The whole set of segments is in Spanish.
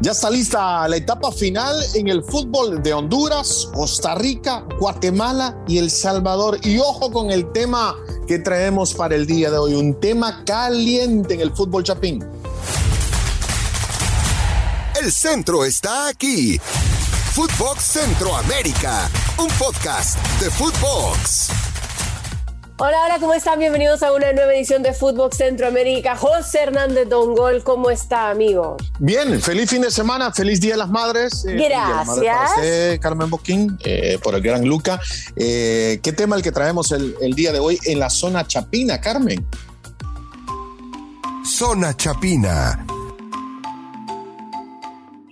Ya está lista la etapa final en el fútbol de Honduras, Costa Rica, Guatemala y El Salvador. Y ojo con el tema que traemos para el día de hoy, un tema caliente en el fútbol chapín. El centro está aquí. Footbox Centroamérica, un podcast de Footbox. Hola, hola, ¿cómo están? Bienvenidos a una nueva edición de Fútbol Centroamérica. José Hernández Dongol, ¿cómo está, amigo? Bien, feliz fin de semana, feliz Día de las Madres. Eh, Gracias. Carmen Boquín, eh, por el gran Luca. Eh, ¿Qué tema el que traemos el, el día de hoy en la zona Chapina, Carmen? Zona Chapina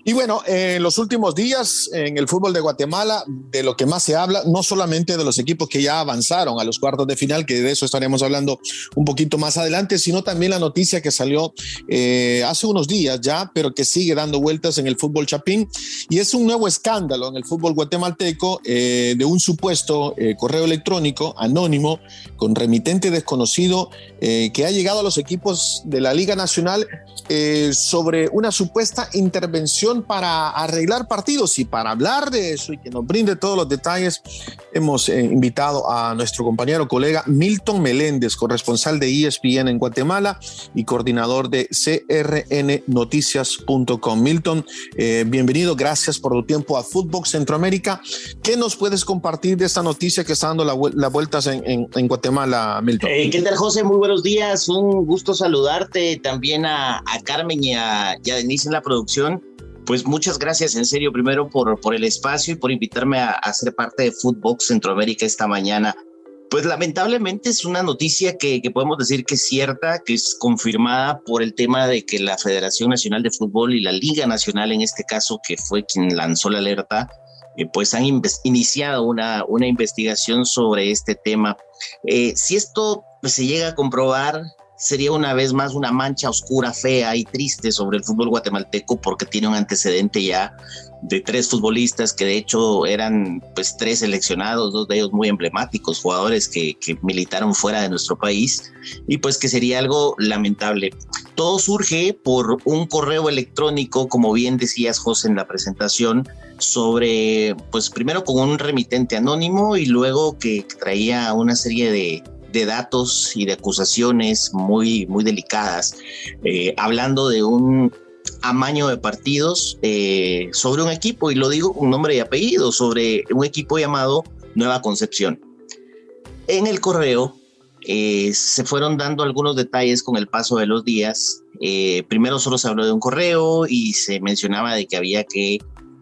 y bueno, en los últimos días en el fútbol de Guatemala, de lo que más se habla, no solamente de los equipos que ya avanzaron a los cuartos de final, que de eso estaremos hablando un poquito más adelante, sino también la noticia que salió eh, hace unos días ya, pero que sigue dando vueltas en el fútbol chapín. Y es un nuevo escándalo en el fútbol guatemalteco eh, de un supuesto eh, correo electrónico anónimo con remitente desconocido que ha llegado a los equipos de la Liga Nacional sobre una supuesta intervención para arreglar partidos y para hablar de eso y que nos brinde todos los detalles, hemos eh, invitado a nuestro compañero colega Milton Meléndez, corresponsal de ESPN en Guatemala y coordinador de crnnoticias.com. Milton, eh, bienvenido, gracias por tu tiempo a Footbox Centroamérica. ¿Qué nos puedes compartir de esta noticia que está dando las vueltas en, Guatemala, Milton? Eh, ¿Qué tal, José? Muy buenos días, un gusto saludarte también a, Carmen y a, y a Denise en la producción. Pues muchas gracias en serio primero por, por el espacio y por invitarme a, ser parte de Footbox Centroamérica esta mañana. Pues lamentablemente es una noticia que, podemos decir que es cierta, que es confirmada por el tema de que la Federación Nacional de Fútbol y la Liga Nacional, en este caso, que fue quien lanzó la alerta, eh, pues han iniciado una, una investigación sobre este tema. Eh, si esto se llega a comprobar, sería una vez más una mancha oscura, fea y triste sobre el fútbol guatemalteco porque tiene un antecedente ya de tres futbolistas que de hecho eran pues tres seleccionados, dos de ellos muy emblemáticos, jugadores que, que militaron fuera de nuestro país y pues que sería algo lamentable. Todo surge por un correo electrónico, como bien decías José en la presentación, sobre pues primero con un remitente anónimo y luego que traía una serie de, de datos y de acusaciones muy, muy delicadas, eh, hablando de un amaño de partidos eh, sobre un equipo, y lo digo con nombre y apellido, sobre un equipo llamado Nueva Concepción. En el correo eh, se fueron dando algunos detalles con el paso de los días. primero solo se habló de un correo y se mencionaba de que había que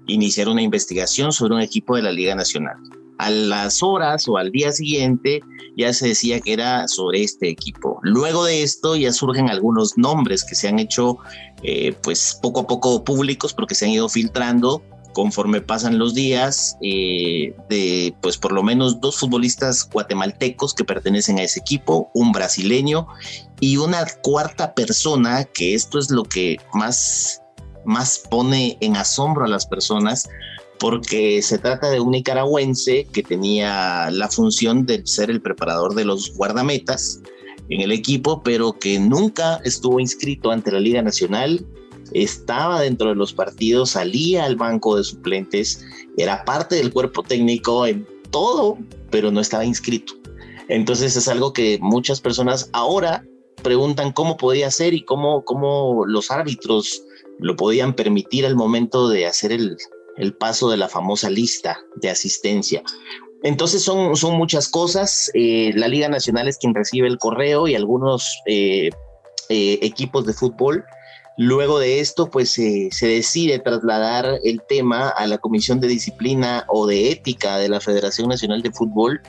iniciar una investigación sobre un equipo de la Liga Nacional a las horas o al día siguiente ya se decía que era sobre este equipo. Luego de esto ya surgen algunos nombres que se han hecho eh, pues poco a poco públicos porque se han ido filtrando conforme pasan los días eh, de pues por lo menos dos futbolistas guatemaltecos que pertenecen a ese equipo, un brasileño y una cuarta persona que esto es lo que más más pone en asombro a las personas porque se trata de un nicaragüense que tenía la función de ser el preparador de los guardametas en el equipo, pero que nunca estuvo inscrito ante la Liga Nacional, estaba dentro de los partidos, salía al banco de suplentes, era parte del cuerpo técnico en todo, pero no estaba inscrito. Entonces es algo que muchas personas ahora preguntan cómo podía ser y cómo, cómo los árbitros lo podían permitir al momento de hacer el, el paso de la famosa lista de asistencia. Entonces son, son muchas cosas. Eh, la Liga Nacional es quien recibe el correo y algunos eh, eh, equipos de fútbol. Luego de esto, pues se decide trasladar el tema a la Comisión de Disciplina o de Ética de la Federación Nacional de Fútbol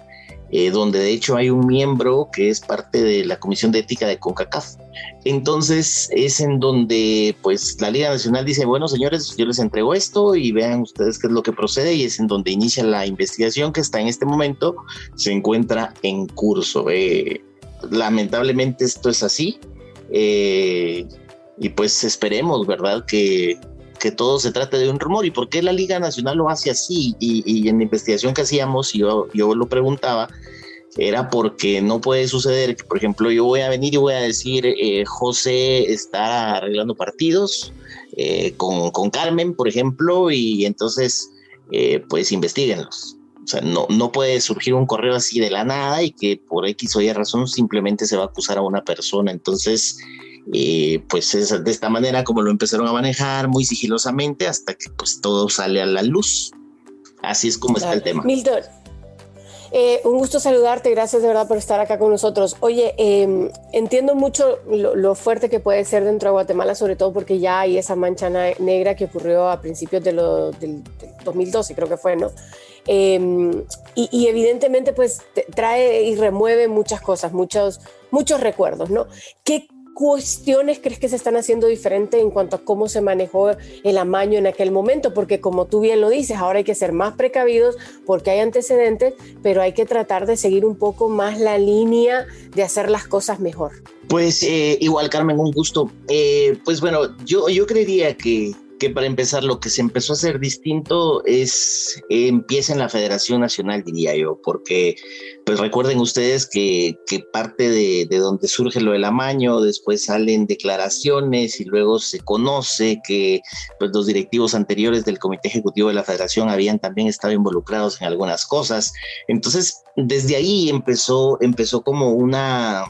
eh, donde de hecho hay un miembro que es parte de la Comisión de Ética de CONCACAF. Entonces es en donde pues la Liga Nacional dice, bueno señores, yo les entrego esto y vean ustedes qué es lo que procede y es en donde inicia la investigación que está en este momento, se encuentra en curso. Eh, lamentablemente esto es así eh, y pues esperemos, ¿verdad? Que, que todo se trate de un rumor. ¿Y por qué la Liga Nacional lo hace así? Y, en la investigación que hacíamos, yo, yo lo preguntaba, era porque no puede suceder que, por ejemplo, yo voy a venir y voy a decir, eh, José está arreglando partidos eh, con, con, Carmen, por ejemplo, y entonces, eh, pues investiguenlos. O sea, no, no puede surgir un correo así de la nada y que por X o Y razón simplemente se va a acusar a una persona. Entonces, pues es de esta manera como lo empezaron a manejar muy sigilosamente hasta que pues todo sale a la luz. Así es como está el tema. Milton, eh, un gusto saludarte, gracias de verdad por estar acá con nosotros. Oye, em, entiendo mucho lo, fuerte que puede ser dentro de Guatemala, sobre todo porque ya hay esa mancha negra que ocurrió a principios de lo, del, 2012, creo que fue, ¿no? Em, y, evidentemente pues trae y remueve muchas cosas, muchos, muchos recuerdos, ¿no? ¿Qué, cuestiones crees que se están haciendo diferente en cuanto a cómo se manejó el amaño en aquel momento? Porque como tú bien lo dices, ahora hay que ser más precavidos porque hay antecedentes, pero hay que tratar de seguir un poco más la línea de hacer las cosas mejor. Pues eh, igual, Carmen, un gusto. Eh, pues bueno, yo, yo creería que que para empezar lo que se empezó a hacer distinto es empieza en la Federación Nacional, diría yo, porque pues recuerden ustedes que, que parte de, de, donde surge lo del amaño, después salen declaraciones y luego se conoce que pues, los directivos anteriores del Comité Ejecutivo de la Federación habían también estado involucrados en algunas cosas. Entonces, desde ahí empezó, empezó como una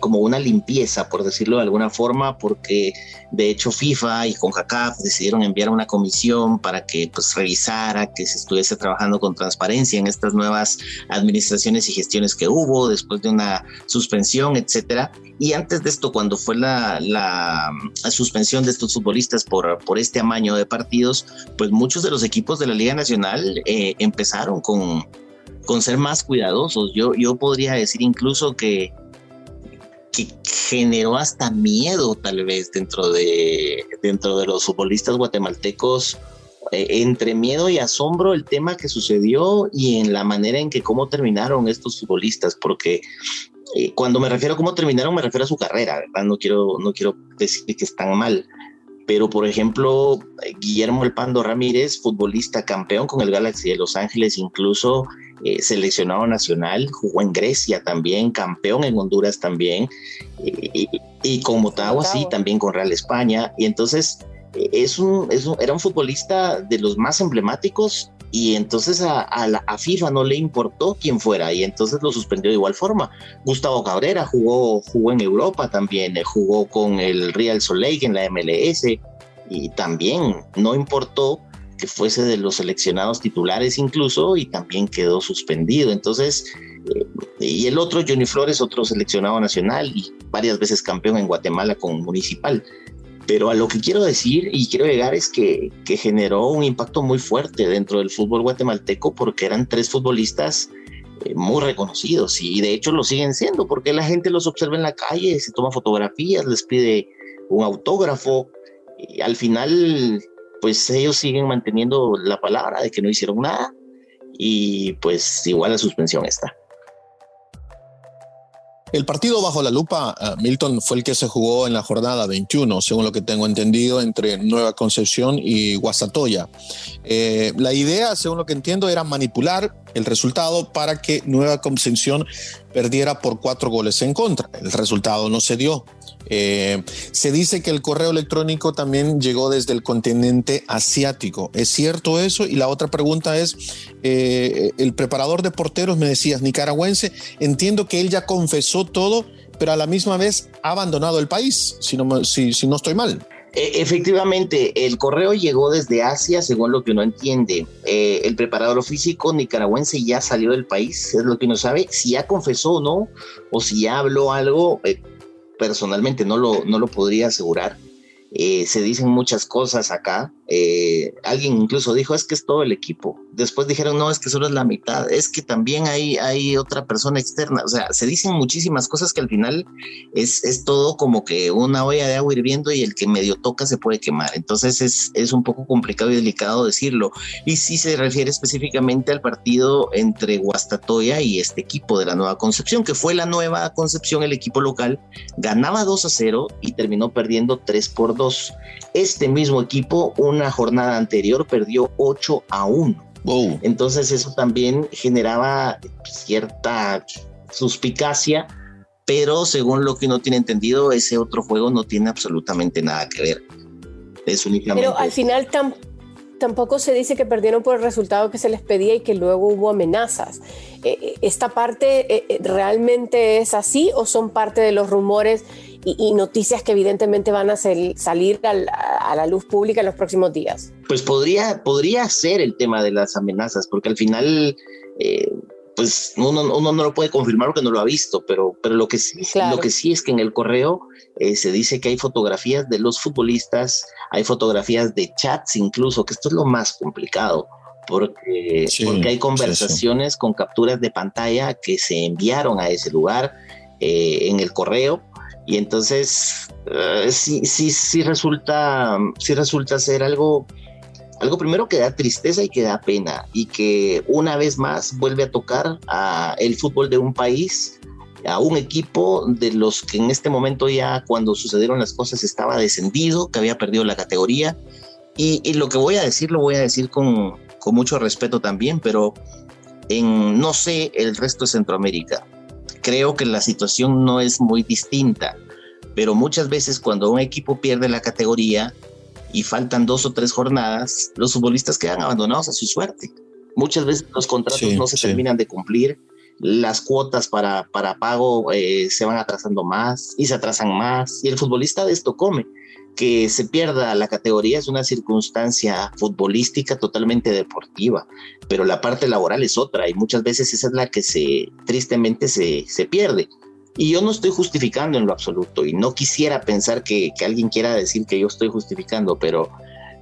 como una limpieza, por decirlo de alguna forma, porque de hecho FIFA y CONCACAF decidieron enviar una comisión para que pues revisara que se estuviese trabajando con transparencia en estas nuevas administraciones y gestiones que hubo después de una suspensión, etcétera. Y antes de esto, cuando fue la, la, suspensión de estos futbolistas por, por este amaño de partidos, pues muchos de los equipos de la Liga Nacional eh, empezaron con, con ser más cuidadosos. Yo, yo podría decir incluso que que generó hasta miedo tal vez dentro de, dentro de los futbolistas guatemaltecos, eh, entre miedo y asombro el tema que sucedió y en la manera en que cómo terminaron estos futbolistas, porque eh, cuando me refiero a cómo terminaron me refiero a su carrera, ¿verdad? No quiero, no quiero decir que están mal, pero por ejemplo, Guillermo El Pando Ramírez, futbolista campeón con el Galaxy de Los Ángeles, incluso eh, seleccionado nacional, jugó en Grecia también, campeón en Honduras también, y, con Motagua sí, también con Real España, y entonces eh, es un, era un futbolista de los más emblemáticos y entonces a, a, FIFA no le importó quién fuera y entonces lo suspendió de igual forma. Gustavo Cabrera jugó, jugó en Europa también, eh, jugó con el Real Soleil en la MLS y también no importó que fuese de los seleccionados titulares incluso y también quedó suspendido. Entonces, eh, y el otro, Johnny Flores, otro seleccionado nacional y varias veces campeón en Guatemala con Municipal. Pero a lo que quiero decir y quiero llegar es que, generó un impacto muy fuerte dentro del fútbol guatemalteco porque eran tres futbolistas eh, muy reconocidos y de hecho lo siguen siendo porque la gente los observa en la calle, se toma fotografías, les pide un autógrafo y al final pues ellos siguen manteniendo la palabra de que no hicieron nada y pues igual la suspensión está. El partido bajo la lupa, eh, Milton, fue el que se jugó en la jornada 21, según lo que tengo entendido, entre Nueva Concepción y Guasatoya. Eh, la idea, según lo que entiendo, era manipular el resultado para que Nueva Concepción perdiera por cuatro goles en contra. El resultado no se dio. Eh, se dice que el correo electrónico también llegó desde el continente asiático. ¿Es cierto eso? Y la otra pregunta es, eh, el preparador de porteros, me decías, nicaragüense, entiendo que él ya confesó todo, pero a la misma vez ha abandonado el país, si no, si, no estoy mal. E, efectivamente, el correo llegó desde Asia, según lo que uno entiende. Eh, el preparador físico nicaragüense ya salió del país, es lo que uno sabe. Si ya confesó o no, o si ya habló algo, personalmente no lo, no lo podría asegurar. Eh, se dicen muchas cosas acá. Eh, alguien incluso dijo, es que es todo el equipo. Después dijeron, no, es que solo es la mitad. Es que también hay, hay otra persona externa. O sea, se dicen muchísimas cosas que al final es, es todo como que una olla de agua hirviendo y el que medio toca se puede quemar. Entonces es, es un poco complicado y delicado decirlo. Y si se refiere específicamente al partido entre Guastatoya y este equipo de la Nueva Concepción, que fue la Nueva Concepción, el equipo local, ganaba 2 a 0 y terminó perdiendo 3 por 2 este mismo equipo, una jornada anterior, perdió 8 a 1. Entonces eso también generaba cierta suspicacia, pero según lo que uno tiene entendido, ese otro juego no tiene absolutamente nada que ver. Es únicamente. Pero al final tampoco se dice que perdieron por el resultado que se les pedía y que luego hubo amenazas. Eh, eh, ¿Esta parte eh, realmente es así o son parte de los rumores y, noticias que evidentemente van a salir a la, luz pública en los próximos días? Pues podría, podría ser el tema de las amenazas, porque al final pues uno, uno, no lo puede confirmar porque no lo ha visto, pero, pero lo, que sí, lo que sí es que en el correo eh, se dice que hay fotografías de los futbolistas, hay fotografías de chats incluso, que esto es lo más complicado, porque, porque hay conversaciones con capturas de pantalla que se enviaron a ese lugar eh, en el correo. Y entonces uh, sí, sí, sí resulta, sí resulta ser algo algo primero que da tristeza y que da pena y que una vez más vuelve a tocar a el fútbol de un país, a un equipo de los que en este momento ya cuando sucedieron las cosas estaba descendido, que había perdido la categoría. Y, lo que voy a decir lo voy a decir con, con mucho respeto también, pero en no sé el resto de Centroamérica. Creo que la situación no es muy distinta, pero muchas veces cuando un equipo pierde la categoría, y faltan dos o tres jornadas, los futbolistas quedan abandonados a su suerte. Muchas veces los contratos no se terminan de cumplir, las cuotas para, para pago eh, se van atrasando más y se atrasan más, y el futbolista de esto come. Que se pierda la categoría es una circunstancia futbolística totalmente deportiva, pero la parte laboral es otra y muchas veces esa es la que se tristemente se, se pierde. Y yo no estoy justificando en lo absoluto y no quisiera pensar que, alguien quiera decir que yo estoy justificando, pero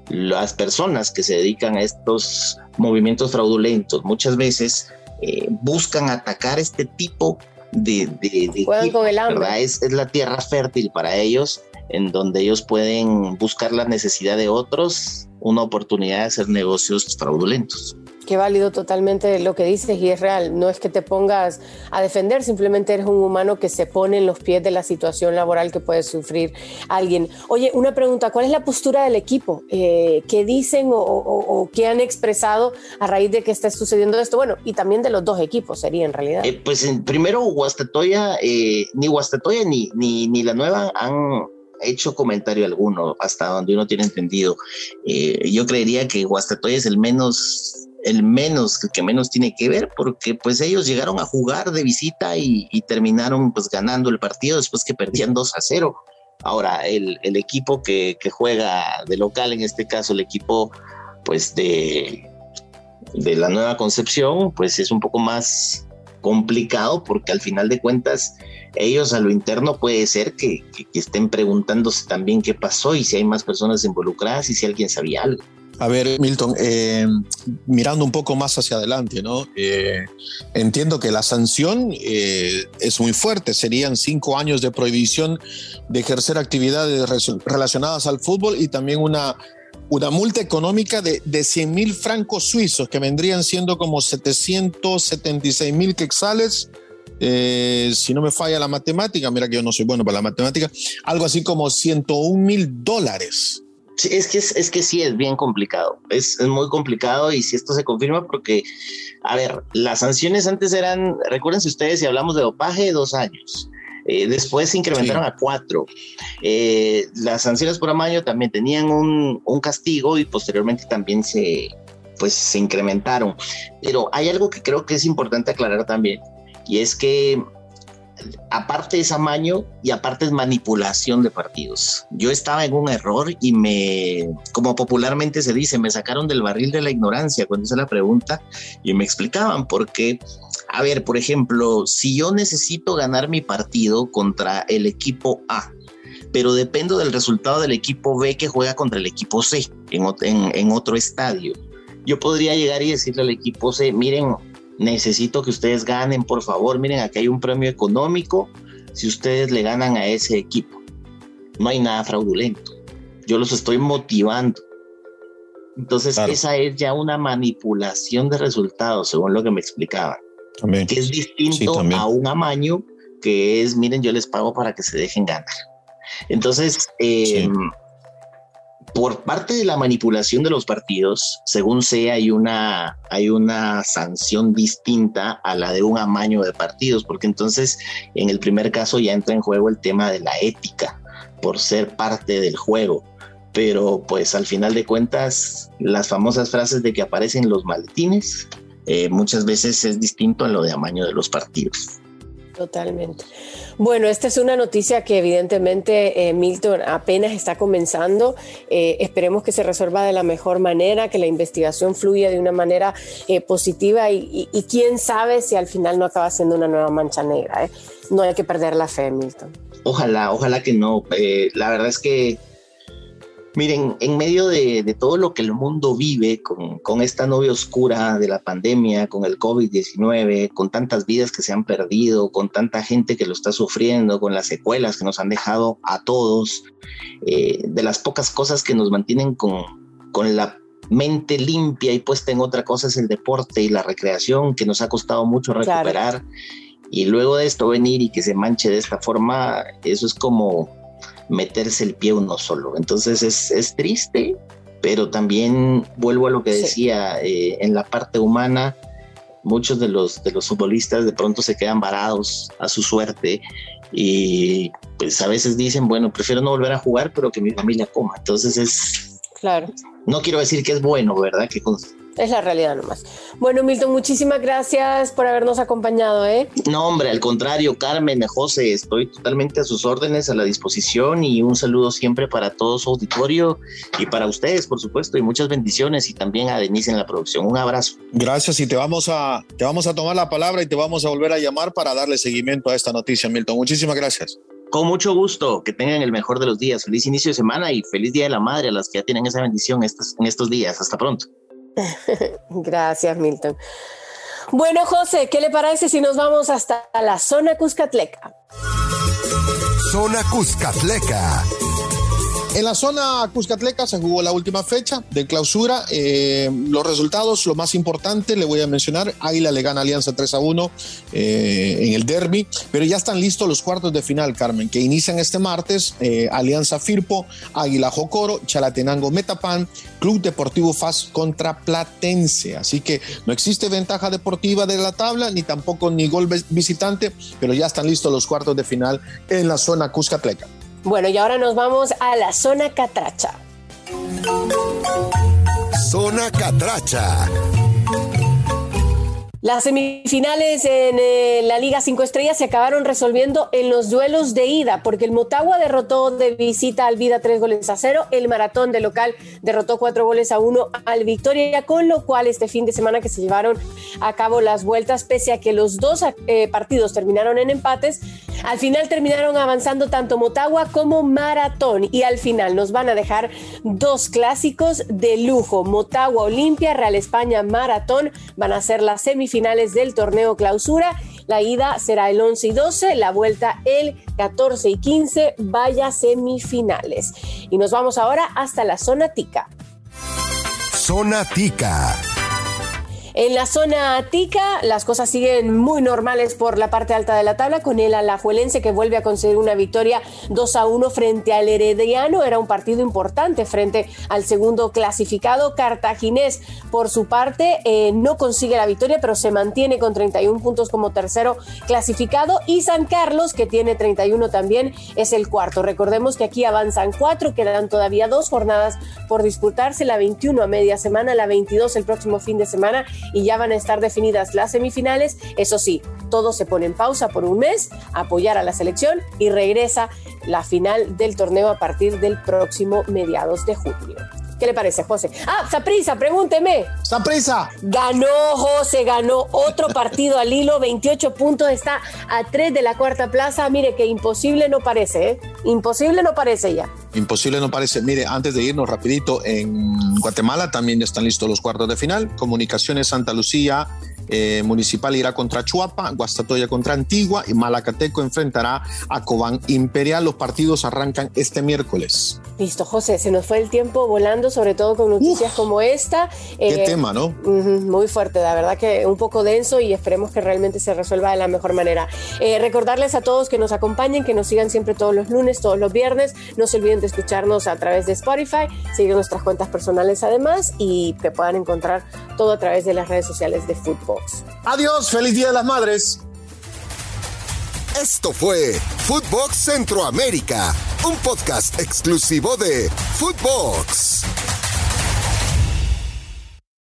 las personas que se dedican a estos movimientos fraudulentos muchas veces eh, buscan atacar este tipo de... de, con el hambre. Es, es la tierra fértil para ellos en donde ellos pueden buscar la necesidad de otros, una oportunidad de hacer negocios fraudulentos qué válido totalmente lo que dices y es real. No es que te pongas a defender, simplemente eres un humano que se pone en los pies de la situación laboral que puede sufrir alguien. Oye, una pregunta, ¿cuál es la postura del equipo? Eh, ¿Qué dicen o, qué han expresado a raíz de que esté sucediendo esto? Bueno, y también de los dos equipos sería en realidad. Eh, pues primero, Huastatoya, eh, ni Huastatoya ni, ni, ni la nueva han hecho comentario alguno hasta donde uno tiene entendido. yo creería que Huastatoya es el menos el menos, que menos tiene que ver, porque pues ellos llegaron a jugar de visita y, terminaron pues ganando el partido después que perdían 2 a 0. Ahora, el, equipo que, juega de local, en este caso el equipo pues de, de la nueva concepción, pues es un poco más complicado porque al final de cuentas ellos a lo interno puede ser que estén preguntándose también qué pasó y si hay más personas involucradas y si alguien sabía algo. A ver, Milton, eh, mirando un poco más hacia adelante, ¿no? Eh, entiendo que la sanción eh, es muy fuerte, serían cinco años de prohibición de ejercer actividades relacionadas al fútbol y también una, una multa económica de, de 100 mil francos suizos, que vendrían siendo como 776 mil quexales. si no me falla la matemática, mira que yo no soy bueno para la matemática, algo así como 101 mil dólares es que, es, que sí es bien complicado, es, muy complicado y si esto se confirma porque, a ver, las sanciones antes eran, recuérdense ustedes si hablamos de dopaje, dos años. Eh, después se incrementaron a cuatro. Eh, las sanciones por amaño también tenían un, un, castigo y posteriormente también se, pues, se incrementaron. Pero hay algo que creo que es importante aclarar también y es que aparte es amaño y aparte es manipulación de partidos. Yo estaba en un error y me, como popularmente se dice, me sacaron del barril de la ignorancia cuando hice la pregunta y me explicaban por qué. A ver, por ejemplo, si yo necesito ganar mi partido contra el equipo A, pero dependo del resultado del equipo B que juega contra el equipo C en, en otro estadio. Yo podría llegar y decirle al equipo C, miren, necesito que ustedes ganen, por favor, miren, aquí hay un premio económico si ustedes le ganan a ese equipo. No hay nada fraudulento. Yo los estoy motivando. Entonces, esa es ya una manipulación de resultados, según lo que me Que es distinto a un amaño que es, miren, yo les pago para que se dejen ganar. Entonces, em, por parte de la manipulación de los partidos, según sea, hay una, hay una sanción distinta a la de un amaño de partidos, porque entonces en el primer caso ya entra en juego el tema de la ética por ser parte del juego. Pero pues al final de cuentas, las famosas frases de que aparecen los maletines, eh, muchas veces es distinto a lo de amaño de los partidos. Totalmente. Bueno, esta es una noticia que evidentemente eh, Milton apenas está comenzando. Eh, esperemos que se resuelva de la mejor manera, que la investigación fluya de una manera eh, positiva y, quién sabe si al final no acaba siendo una nueva mancha negra. No hay que perder la fe, Milton. Ojalá, ojalá que no. la verdad es que Miren, en medio de, todo lo que el mundo vive con, esta novia oscura de la pandemia, con el COVID-19, con tantas vidas que se han perdido, con tanta gente que lo está sufriendo, con las secuelas que nos han dejado a todos, eh, de las pocas cosas que nos mantienen con, con la mente limpia y puesta en otra cosa es el deporte y la recreación que nos ha costado mucho recuperar. Y luego de esto venir y que se manche de esta forma, eso es como meterse el pie uno solo. Entonces es, triste, pero también vuelvo a lo que decía, eh, en la parte humana, muchos de los, de los futbolistas de pronto se quedan varados a su suerte y pues a veces dicen, bueno, prefiero no volver a jugar, pero que mi familia coma. Entonces es... Claro. No quiero decir que es bueno, ¿verdad? Que es la realidad nomás. Bueno, Milton, muchísimas gracias por habernos acompañado, ¿eh? No, hombre, al contrario, Carmen, José, estoy totalmente a sus órdenes, a la disposición y un saludo siempre para todo su auditorio y para ustedes, por supuesto, y muchas bendiciones y también a Denise en la producción. Un abrazo. Gracias y te vamos a, te vamos a tomar la palabra y te vamos a volver a llamar para darle seguimiento a esta noticia, Milton. Muchísimas gracias. Con mucho gusto, que tengan el mejor de los días. Feliz inicio de semana y feliz Día de la Madre a las que ya tienen esa bendición estos, en estos días. Hasta pronto. Gracias, Milton. Bueno, José, ¿qué le parece si nos vamos hasta la zona Cuscatleca? Zona Cuscatleca. En la zona Cuscatleca se jugó la última fecha de clausura. Eh, los resultados, lo más importante, le voy a mencionar, Águila le gana Alianza 3 a 1 eh, en el derby, pero ya están listos los cuartos de final, Carmen, que inician este martes. Eh, Alianza Firpo, Águila Jocoro, Chalatenango Metapan, Club Deportivo FAS contra Platense. Así que no existe ventaja deportiva de la tabla, ni tampoco ni gol visitante, pero ya están listos los cuartos de final en la zona Cuscatleca. Bueno, y ahora nos vamos a la zona catracha. Zona catracha. Las semifinales en eh, la Liga 5 Estrellas se acabaron resolviendo en los duelos de ida, porque el Motagua derrotó de visita al Vida tres goles a cero, el Maratón de local derrotó cuatro goles a uno al Victoria, con lo cual este fin de semana que se llevaron a cabo las vueltas, pese a que los dos eh, partidos terminaron en empates, al final terminaron avanzando tanto Motagua como Maratón y al final nos van a dejar dos clásicos de lujo, Motagua Olimpia, Real España Maratón, van a ser las semifinales finales del torneo clausura. La ida será el 11 y 12, la vuelta el 14 y 15, vaya semifinales. Y nos vamos ahora hasta la zona tica. Zona tica. En la zona tica, las cosas siguen muy normales por la parte alta de la tabla, con el Alajuelense que vuelve a conseguir una victoria 2 a 1 frente al Herediano. Era un partido importante frente al segundo clasificado. Cartaginés, por su parte, eh, no consigue la victoria, pero se mantiene con 31 puntos como tercero clasificado. Y San Carlos, que tiene 31 también, es el cuarto. Recordemos que aquí avanzan cuatro, quedan todavía dos jornadas por disputarse: la 21 a media semana, la 22 el próximo fin de semana y ya van a estar definidas las semifinales. Eso sí, todo se pone en pausa por un mes, apoyar a la selección y regresa la final del torneo a partir del próximo mediados de junio. ¿Qué le parece, José? Ah, Saprisa, pregúnteme. Saprisa. Ganó, José, ganó otro partido al hilo, 28 puntos, está a 3 de la cuarta plaza. Mire que imposible no parece, ¿eh? Imposible no parece ya. Imposible no parece. Mire, antes de irnos rapidito, en Guatemala también ya están listos los cuartos de final. Comunicaciones Santa Lucía eh, Municipal irá contra Chuapa, Guastatoya contra Antigua y Malacateco enfrentará a Cobán Imperial. Los partidos arrancan este miércoles. Listo, José, se nos fue el tiempo volando, sobre todo con noticias como esta. Qué eh, tema, ¿no? muy fuerte, la verdad que un poco denso y esperemos que realmente se resuelva de la mejor manera. Eh, recordarles a todos que nos acompañen, que nos sigan siempre todos los lunes, todos los viernes. No se olviden de escucharnos a través de Spotify, siguen nuestras cuentas personales además y que puedan encontrar todo a través de las redes sociales de Adiós, feliz Día de las Madres. Esto fue Footbox Centroamérica, un podcast exclusivo de Footbox.